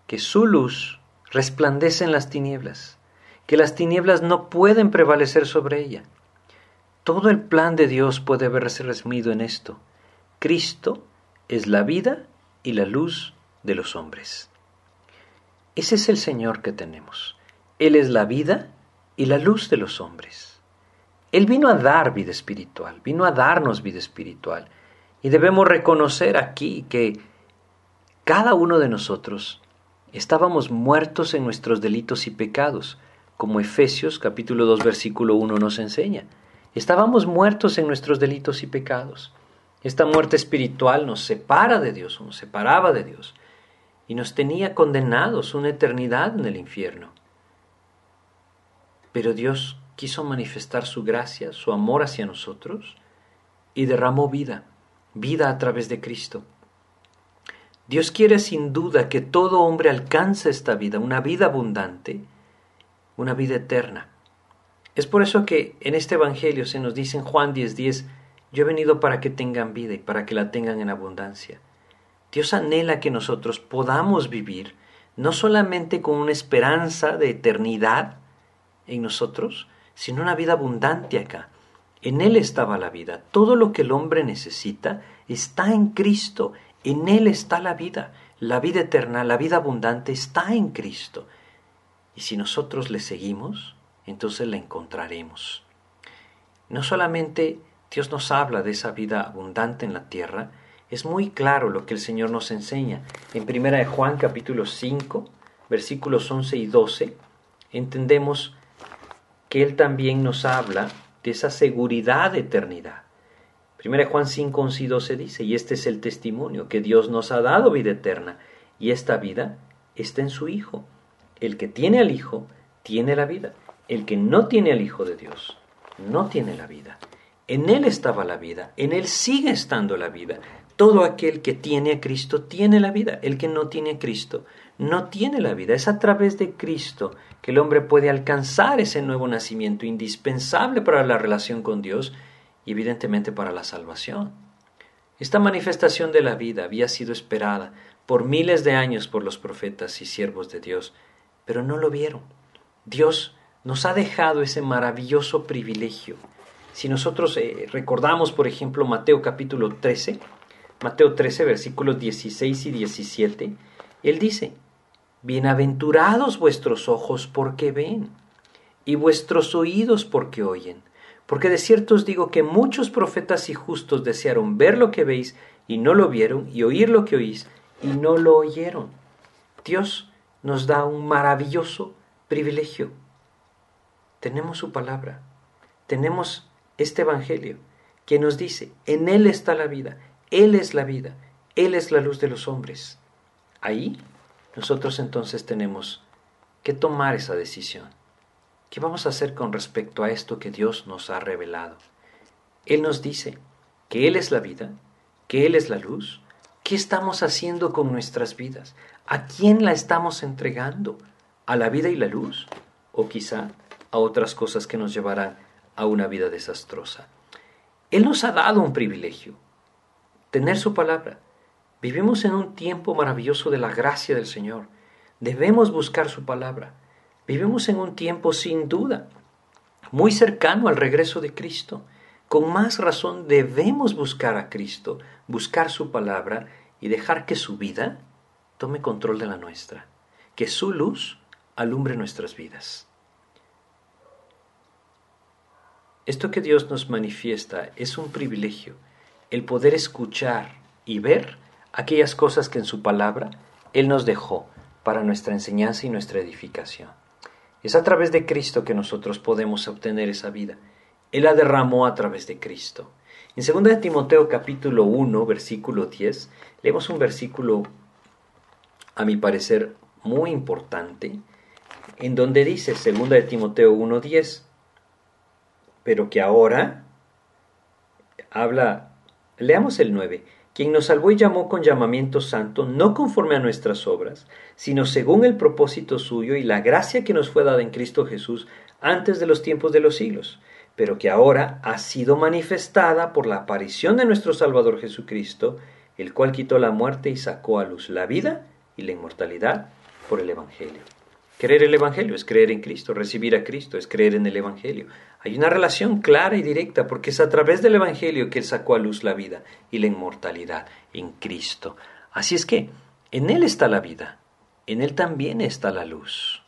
que su luz resplandece en las tinieblas, que las tinieblas no pueden prevalecer sobre ella. Todo el plan de Dios puede verse resumido en esto. Cristo es la vida y la luz de los hombres. Ese es el Señor que tenemos. Él es la vida y la luz de los hombres. Él vino a dar vida espiritual, vino a darnos vida espiritual. Y debemos reconocer aquí que cada uno de nosotros estábamos muertos en nuestros delitos y pecados, como Efesios capítulo 2 versículo 1 nos enseña. Estábamos muertos en nuestros delitos y pecados. Esta muerte espiritual nos separa de Dios, nos separaba de Dios, y nos tenía condenados una eternidad en el infierno. Pero Dios quiso manifestar su gracia, su amor hacia nosotros, y derramó vida, vida a través de Cristo. Dios quiere sin duda que todo hombre alcance esta vida, una vida abundante, una vida eterna. Es por eso que en este Evangelio se nos dice en Juan 10:10, yo he venido para que tengan vida y para que la tengan en abundancia. Dios anhela que nosotros podamos vivir no solamente con una esperanza de eternidad en nosotros, sino una vida abundante acá. En Él estaba la vida. Todo lo que el hombre necesita está en Cristo. En Él está la vida. La vida eterna, la vida abundante está en Cristo. Y si nosotros le seguimos, entonces la encontraremos. No solamente Dios nos habla de esa vida abundante en la tierra, es muy claro lo que el Señor nos enseña. En 1 de Juan capítulo 5, versículos 11 y 12, entendemos que Él también nos habla de esa seguridad de eternidad. 1 Juan 5, 11 y 12 dice, y este es el testimonio, que Dios nos ha dado vida eterna, y esta vida está en su Hijo. El que tiene al Hijo, tiene la vida. El que no tiene al Hijo de Dios, no tiene la vida. En Él estaba la vida, en Él sigue estando la vida. Todo aquel que tiene a Cristo tiene la vida. El que no tiene a Cristo no tiene la vida. Es a través de Cristo que el hombre puede alcanzar ese nuevo nacimiento indispensable para la relación con Dios y evidentemente para la salvación. Esta manifestación de la vida había sido esperada por miles de años por los profetas y siervos de Dios, pero no lo vieron. Dios nos ha dejado ese maravilloso privilegio. Si nosotros eh, recordamos, por ejemplo, Mateo capítulo 13, Mateo 13, versículos 16 y 17, Él dice, Bienaventurados vuestros ojos porque ven, y vuestros oídos porque oyen, porque de cierto os digo que muchos profetas y justos desearon ver lo que veis y no lo vieron, y oír lo que oís y no lo oyeron. Dios nos da un maravilloso privilegio tenemos su palabra, tenemos este Evangelio que nos dice, en Él está la vida, Él es la vida, Él es la luz de los hombres. Ahí nosotros entonces tenemos que tomar esa decisión. ¿Qué vamos a hacer con respecto a esto que Dios nos ha revelado? Él nos dice que Él es la vida, que Él es la luz. ¿Qué estamos haciendo con nuestras vidas? ¿A quién la estamos entregando? ¿A la vida y la luz? ¿O quizá a otras cosas que nos llevarán a una vida desastrosa. Él nos ha dado un privilegio, tener su palabra. Vivimos en un tiempo maravilloso de la gracia del Señor. Debemos buscar su palabra. Vivimos en un tiempo sin duda muy cercano al regreso de Cristo. Con más razón debemos buscar a Cristo, buscar su palabra y dejar que su vida tome control de la nuestra, que su luz alumbre nuestras vidas. Esto que Dios nos manifiesta es un privilegio, el poder escuchar y ver aquellas cosas que en su palabra Él nos dejó para nuestra enseñanza y nuestra edificación. Es a través de Cristo que nosotros podemos obtener esa vida. Él la derramó a través de Cristo. En 2 de Timoteo capítulo 1, versículo 10, leemos un versículo, a mi parecer, muy importante, en donde dice, 2 de Timoteo 1, 10, pero que ahora habla, leamos el 9, quien nos salvó y llamó con llamamiento santo, no conforme a nuestras obras, sino según el propósito suyo y la gracia que nos fue dada en Cristo Jesús antes de los tiempos de los siglos, pero que ahora ha sido manifestada por la aparición de nuestro Salvador Jesucristo, el cual quitó la muerte y sacó a luz la vida y la inmortalidad por el Evangelio. Creer el Evangelio es creer en Cristo, recibir a Cristo es creer en el Evangelio. Hay una relación clara y directa porque es a través del Evangelio que Él sacó a luz la vida y la inmortalidad en Cristo. Así es que en Él está la vida, en Él también está la luz.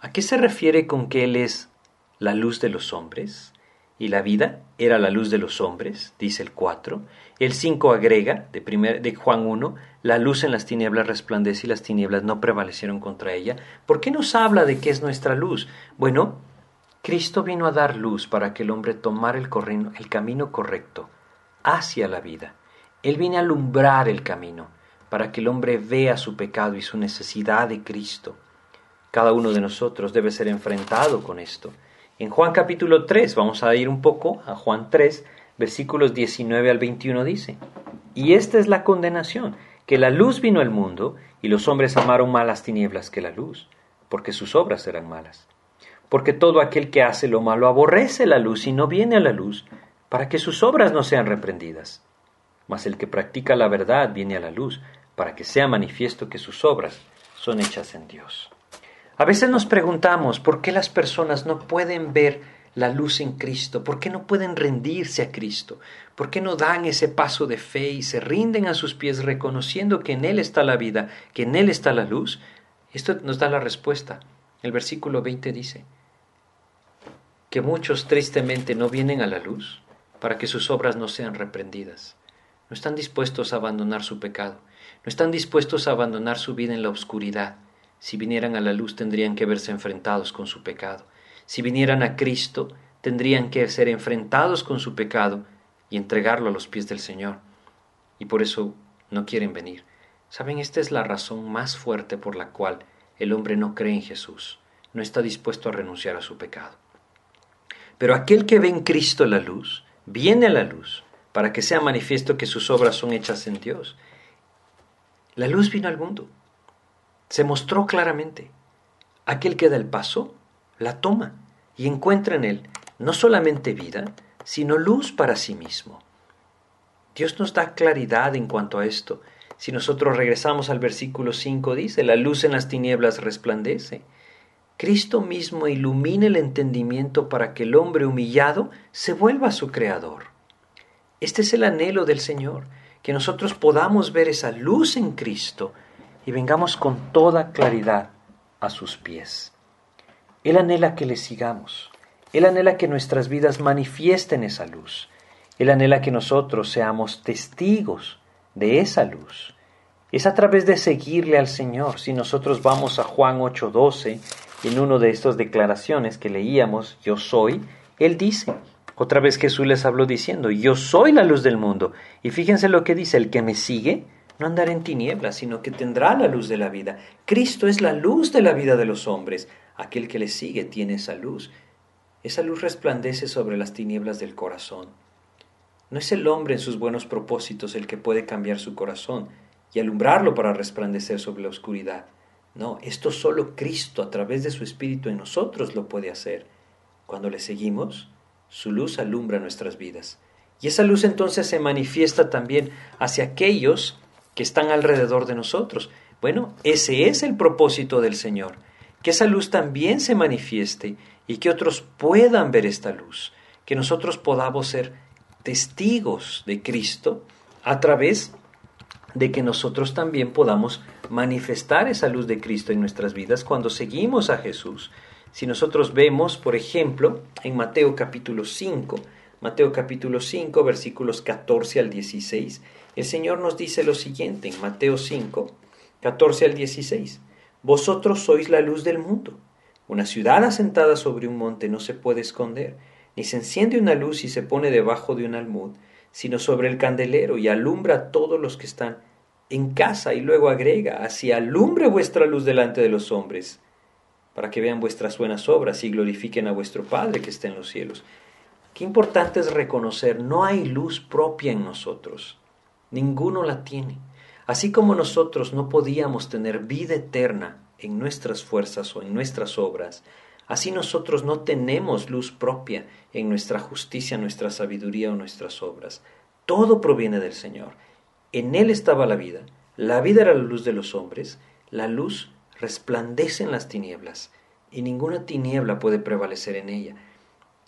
¿A qué se refiere con que Él es la luz de los hombres? Y la vida era la luz de los hombres, dice el 4. El 5 agrega, de, primer, de Juan 1, la luz en las tinieblas resplandece y las tinieblas no prevalecieron contra ella. ¿Por qué nos habla de qué es nuestra luz? Bueno, Cristo vino a dar luz para que el hombre tomara el, el camino correcto hacia la vida. Él viene a alumbrar el camino para que el hombre vea su pecado y su necesidad de Cristo. Cada uno de nosotros debe ser enfrentado con esto. En Juan capítulo 3, vamos a ir un poco a Juan 3, versículos 19 al 21 dice, y esta es la condenación, que la luz vino al mundo y los hombres amaron más las tinieblas que la luz, porque sus obras eran malas. Porque todo aquel que hace lo malo aborrece la luz y no viene a la luz, para que sus obras no sean reprendidas. Mas el que practica la verdad viene a la luz, para que sea manifiesto que sus obras son hechas en Dios. A veces nos preguntamos por qué las personas no pueden ver la luz en Cristo, por qué no pueden rendirse a Cristo, por qué no dan ese paso de fe y se rinden a sus pies reconociendo que en Él está la vida, que en Él está la luz. Esto nos da la respuesta. El versículo 20 dice que muchos tristemente no vienen a la luz para que sus obras no sean reprendidas. No están dispuestos a abandonar su pecado, no están dispuestos a abandonar su vida en la oscuridad si vinieran a la luz tendrían que verse enfrentados con su pecado. Si vinieran a Cristo tendrían que ser enfrentados con su pecado y entregarlo a los pies del Señor. Y por eso no quieren venir. Saben, esta es la razón más fuerte por la cual el hombre no cree en Jesús, no está dispuesto a renunciar a su pecado. Pero aquel que ve en Cristo la luz, viene a la luz, para que sea manifiesto que sus obras son hechas en Dios. La luz vino al mundo, se mostró claramente. Aquel que da el paso, la toma y encuentra en él no solamente vida, sino luz para sí mismo. Dios nos da claridad en cuanto a esto. Si nosotros regresamos al versículo 5, dice, la luz en las tinieblas resplandece. Cristo mismo ilumina el entendimiento para que el hombre humillado se vuelva a su Creador. Este es el anhelo del Señor, que nosotros podamos ver esa luz en Cristo y vengamos con toda claridad a sus pies. Él anhela que le sigamos. Él anhela que nuestras vidas manifiesten esa luz. Él anhela que nosotros seamos testigos de esa luz. Es a través de seguirle al Señor. Si nosotros vamos a Juan 8:12, en una de estas declaraciones que leíamos, yo soy, Él dice, otra vez Jesús les habló diciendo, yo soy la luz del mundo. Y fíjense lo que dice, el que me sigue, no andará en tinieblas, sino que tendrá la luz de la vida. Cristo es la luz de la vida de los hombres. Aquel que le sigue tiene esa luz. Esa luz resplandece sobre las tinieblas del corazón. No es el hombre en sus buenos propósitos el que puede cambiar su corazón y alumbrarlo para resplandecer sobre la oscuridad. No, esto solo Cristo a través de su Espíritu en nosotros lo puede hacer. Cuando le seguimos, su luz alumbra nuestras vidas. Y esa luz entonces se manifiesta también hacia aquellos que están alrededor de nosotros. Bueno, ese es el propósito del Señor, que esa luz también se manifieste y que otros puedan ver esta luz, que nosotros podamos ser testigos de Cristo a través de que nosotros también podamos manifestar esa luz de Cristo en nuestras vidas cuando seguimos a Jesús. Si nosotros vemos, por ejemplo, en Mateo capítulo 5, Mateo capítulo 5, versículos 14 al 16, el Señor nos dice lo siguiente en Mateo 5, 14 al 16. Vosotros sois la luz del mundo. Una ciudad asentada sobre un monte no se puede esconder, ni se enciende una luz y se pone debajo de un almud, sino sobre el candelero y alumbra a todos los que están en casa y luego agrega, así alumbre vuestra luz delante de los hombres, para que vean vuestras buenas obras y glorifiquen a vuestro Padre que está en los cielos. Qué importante es reconocer, no hay luz propia en nosotros. Ninguno la tiene. Así como nosotros no podíamos tener vida eterna en nuestras fuerzas o en nuestras obras, así nosotros no tenemos luz propia en nuestra justicia, nuestra sabiduría o nuestras obras. Todo proviene del Señor. En Él estaba la vida. La vida era la luz de los hombres. La luz resplandece en las tinieblas y ninguna tiniebla puede prevalecer en ella.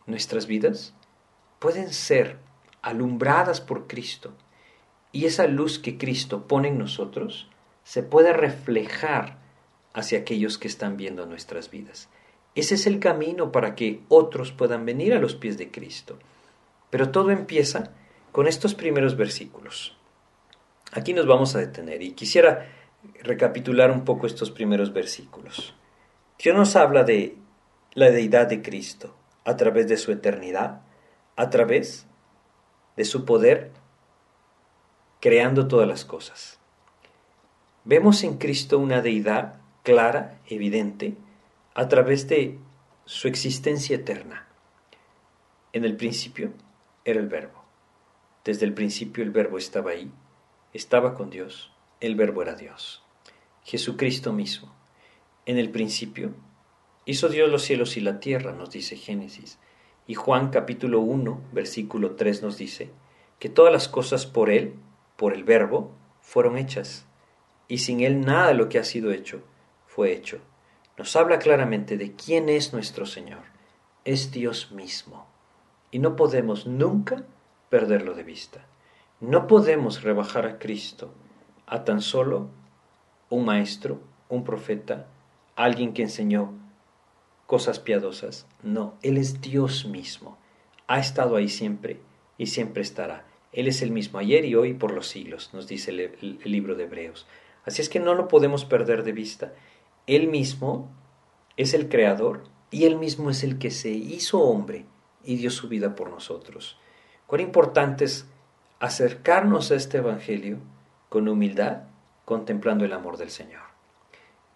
Nuestras vidas pueden ser alumbradas por Cristo y esa luz que Cristo pone en nosotros se puede reflejar hacia aquellos que están viendo nuestras vidas. Ese es el camino para que otros puedan venir a los pies de Cristo. Pero todo empieza con estos primeros versículos. Aquí nos vamos a detener y quisiera recapitular un poco estos primeros versículos. Dios nos habla de la deidad de Cristo a través de su eternidad, a través de su poder, creando todas las cosas. Vemos en Cristo una deidad clara, evidente, a través de su existencia eterna. En el principio era el verbo. Desde el principio el verbo estaba ahí, estaba con Dios, el verbo era Dios. Jesucristo mismo. En el principio hizo Dios los cielos y la tierra, nos dice Génesis. Y Juan capítulo 1, versículo 3 nos dice que todas las cosas por Él, por el verbo, fueron hechas. Y sin Él nada de lo que ha sido hecho fue hecho. Nos habla claramente de quién es nuestro Señor. Es Dios mismo. Y no podemos nunca perderlo de vista. No podemos rebajar a Cristo a tan solo un maestro, un profeta, alguien que enseñó cosas piadosas. No, Él es Dios mismo. Ha estado ahí siempre y siempre estará. Él es el mismo ayer y hoy por los siglos, nos dice el, libro de Hebreos. Así es que no lo podemos perder de vista. Él mismo es el creador y Él mismo es el que se hizo hombre y dio su vida por nosotros. Cuán importante es acercarnos a este Evangelio con humildad, contemplando el amor del Señor.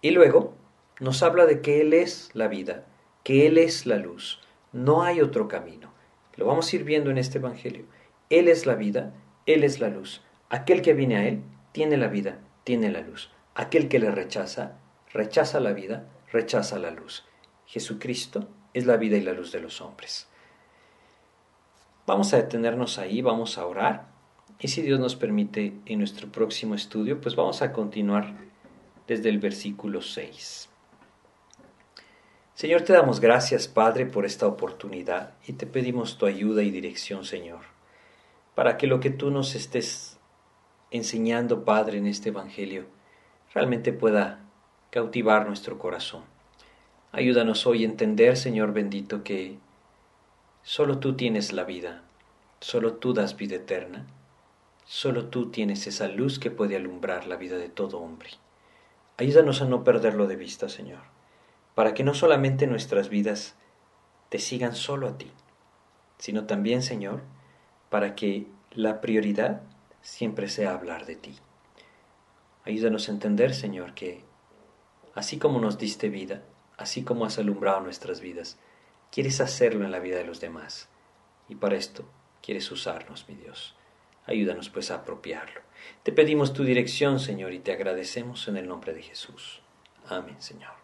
Y luego nos habla de que Él es la vida, que Él es la luz, no hay otro camino. Lo vamos a ir viendo en este Evangelio. Él es la vida, Él es la luz. Aquel que viene a Él tiene la vida, tiene la luz. Aquel que le rechaza, rechaza la vida, rechaza la luz. Jesucristo es la vida y la luz de los hombres. Vamos a detenernos ahí, vamos a orar y si Dios nos permite en nuestro próximo estudio, pues vamos a continuar desde el versículo 6. Señor, te damos gracias, Padre, por esta oportunidad y te pedimos tu ayuda y dirección, Señor, para que lo que tú nos estés enseñando, Padre, en este Evangelio, realmente pueda cautivar nuestro corazón. Ayúdanos hoy a entender, Señor bendito, que Solo tú tienes la vida, solo tú das vida eterna, solo tú tienes esa luz que puede alumbrar la vida de todo hombre. Ayúdanos a no perderlo de vista, Señor, para que no solamente nuestras vidas te sigan solo a ti, sino también, Señor, para que la prioridad siempre sea hablar de ti. Ayúdanos a entender, Señor, que así como nos diste vida, así como has alumbrado nuestras vidas, Quieres hacerlo en la vida de los demás. Y para esto quieres usarnos, mi Dios. Ayúdanos pues a apropiarlo. Te pedimos tu dirección, Señor, y te agradecemos en el nombre de Jesús. Amén, Señor.